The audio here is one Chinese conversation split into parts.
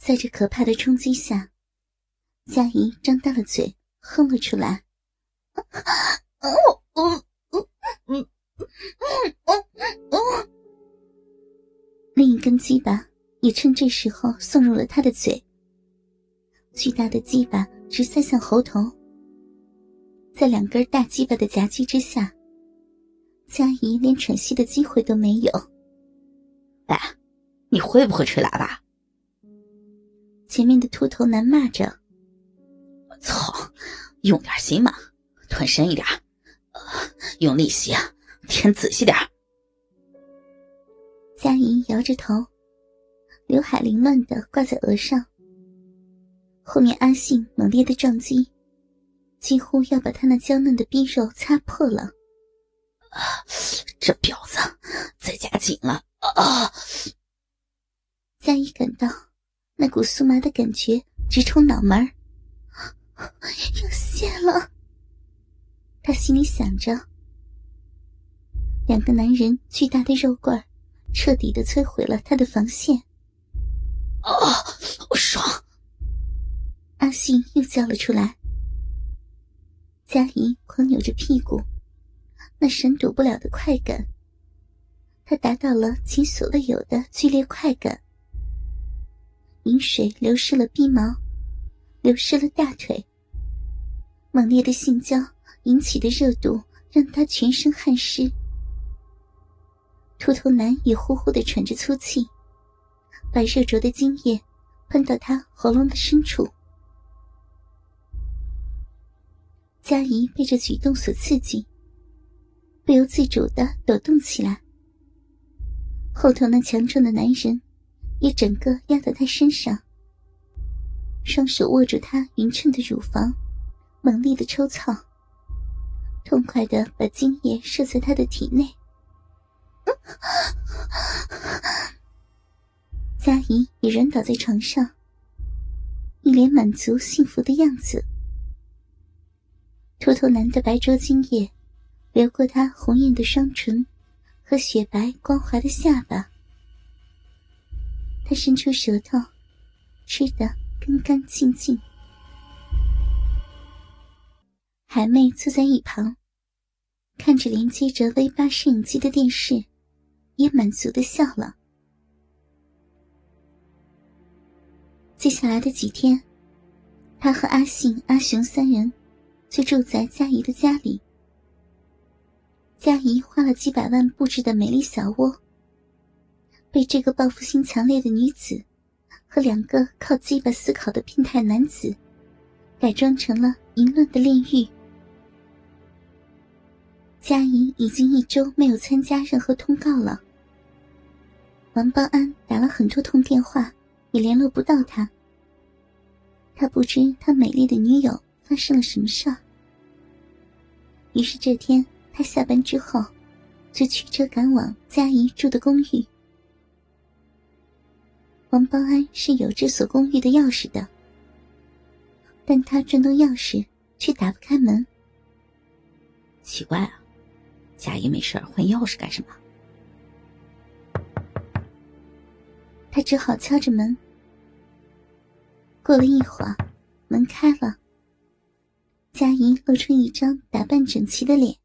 在这可怕的冲击下，佳怡张大了嘴，哼了出来。另一根鸡巴也趁这时候送入了他的嘴。巨大的鸡巴直塞向喉头，在两根大鸡巴的夹击之下，佳怡连喘息的机会都没有。哎，你会不会吹喇叭？前面的秃头男骂着：“我操，用点心嘛，吞深一点，用力些，舔仔细点。”佳怡摇着头，刘海凌乱的挂在额上。后面阿信猛烈的撞击，几乎要把他那娇嫩的逼肉擦破了。啊，这婊子再夹紧了啊！佳怡感到那股酥麻的感觉直冲脑门要泄了。他心里想着，两个男人巨大的肉罐彻底的摧毁了他的防线。啊，我爽！阿信又叫了出来。佳怡狂扭着屁股，那闪躲不了的快感，他达到了前所未有的剧烈快感。饮水流失了鼻毛，流失了大腿。猛烈的性交引起的热度让他全身汗湿。秃头男也呼呼的喘着粗气，把热灼的精液喷到他喉咙的深处。佳怡被这举动所刺激，不由自主的抖动起来。后头那强壮的男人也整个压到他身上，双手握住他匀称的乳房，猛力的抽操，痛快的把精液射在他的体内。佳怡也软倒在床上，一脸满足幸福的样子。秃头男的白灼精液流过他红艳的双唇和雪白光滑的下巴，他伸出舌头，吃得干干净净。海妹坐在一旁，看着连接着 V 八摄影机的电视，也满足的笑了。接下来的几天，他和阿信、阿雄三人。就住在佳怡的家里。佳怡花了几百万布置的美丽小窝，被这个报复心强烈的女子和两个靠鸡巴思考的变态男子改装成了淫乱的炼狱。佳怡已经一周没有参加任何通告了。王邦安打了很多通电话，也联络不到他。他不知他美丽的女友。发生了什么事？于是这天，他下班之后，就驱车赶往佳怡住的公寓。王邦安是有这所公寓的钥匙的，但他转动钥匙却打不开门。奇怪啊，佳怡没事换钥匙干什么？他只好敲着门。过了一会儿，门开了。佳怡露出一张打扮整齐的脸，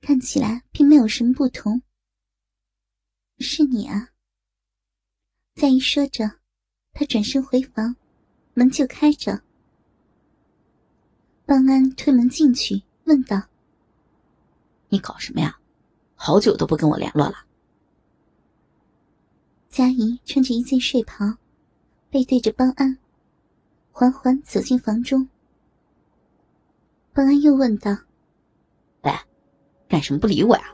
看起来并没有什么不同。是你啊！佳怡说着，她转身回房，门就开着。邦安推门进去，问道：“你搞什么呀？好久都不跟我联络了。”佳怡穿着一件睡袍，背对着邦安，缓缓走进房中。邦安又问道：“喂，干什么不理我呀？”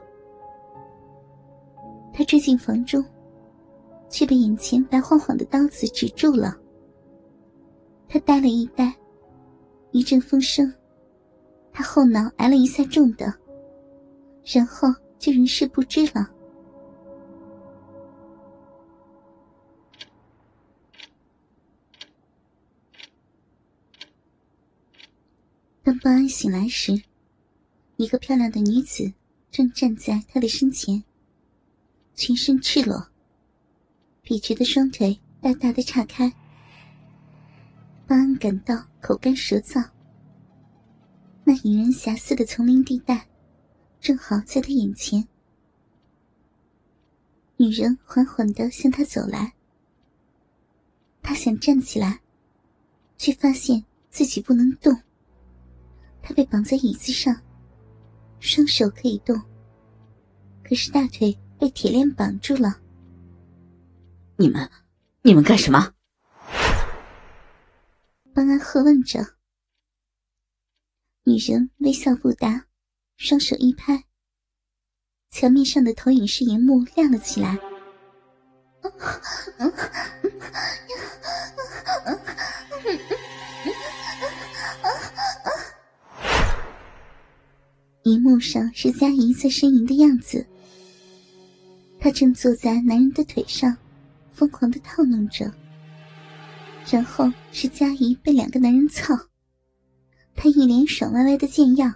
他追进房中，却被眼前白晃晃的刀子止住了。他呆了一呆，一阵风声，他后脑挨了一下重的，然后就人事不知了。当保安醒来时，一个漂亮的女子正站在他的身前，全身赤裸，笔直的双腿大大的岔开。巴恩感到口干舌燥。那引人遐思的丛林地带，正好在他眼前。女人缓缓的向他走来，他想站起来，却发现自己不能动。他被绑在椅子上，双手可以动，可是大腿被铁链绑住了。你们，你们干什么？方安喝问着。女人微笑不答，双手一拍，墙面上的投影式荧幕亮了起来。荧幕上是佳怡在呻吟的样子，她正坐在男人的腿上，疯狂的套弄着。然后是佳怡被两个男人操。他一脸爽歪歪的贱样，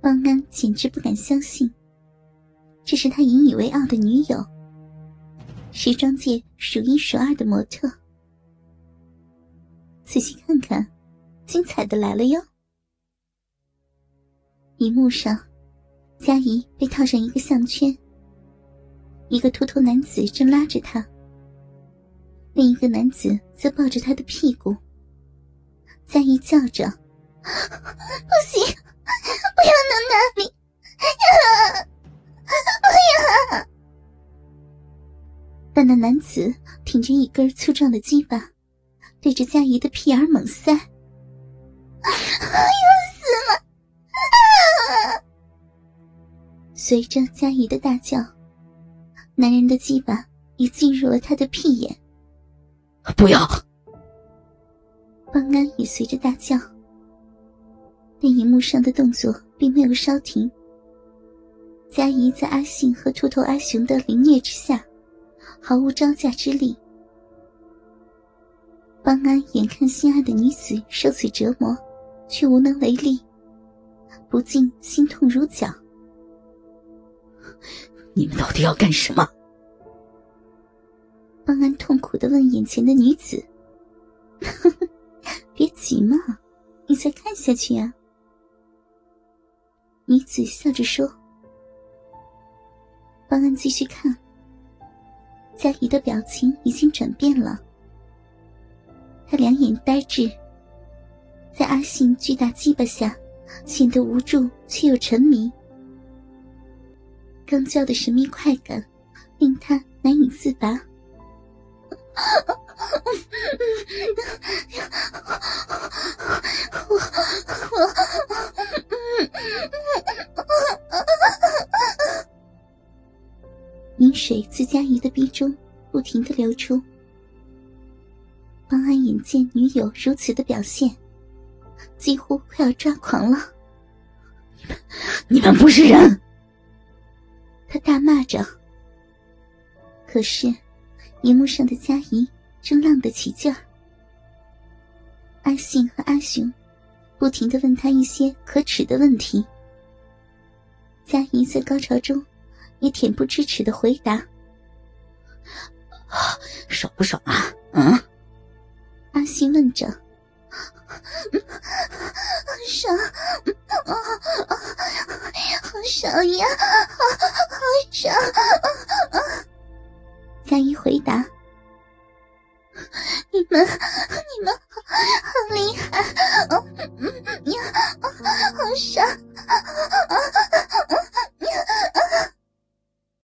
方安简直不敢相信，这是他引以为傲的女友，时装界数一数二的模特。仔细看看，精彩的来了哟！荧幕上，佳怡被套上一个项圈，一个秃头男子正拉着她，另一个男子则抱着她的屁股。佳怡叫着：“不行，不要弄那里，呀，不要！”但那男子挺着一根粗壮的鸡巴，对着佳怡的屁眼猛塞，要死了！随着佳怡的大叫，男人的鸡巴已进入了他的屁眼。不要！邦安也随着大叫，但荧幕上的动作并没有稍停。佳怡在阿信和秃头阿雄的凌虐之下，毫无招架之力。邦安眼看心爱的女子受此折磨，却无能为力，不禁心痛如绞。你们到底要干什么？方安痛苦的问眼前的女子。别急嘛，你再看下去啊。”女子笑着说。方安继续看，佳怡的表情已经转变了，她两眼呆滞，在阿信巨大鸡巴下，显得无助却又沉迷。刚交的神秘快感，令他难以自拔。我我饮水自佳怡的鼻中不停的流出。方安眼见女友如此的表现，几乎快要抓狂了。你们，你们不是人！他大骂着。可是，荧幕上的佳怡正浪得起劲儿。阿信和阿雄不停的问他一些可耻的问题，佳怡在高潮中也恬不知耻的回答：“爽不爽啊？”嗯，阿信问着：“爽，好爽呀，上，佳怡回答：“你们，你们好，好厉害。”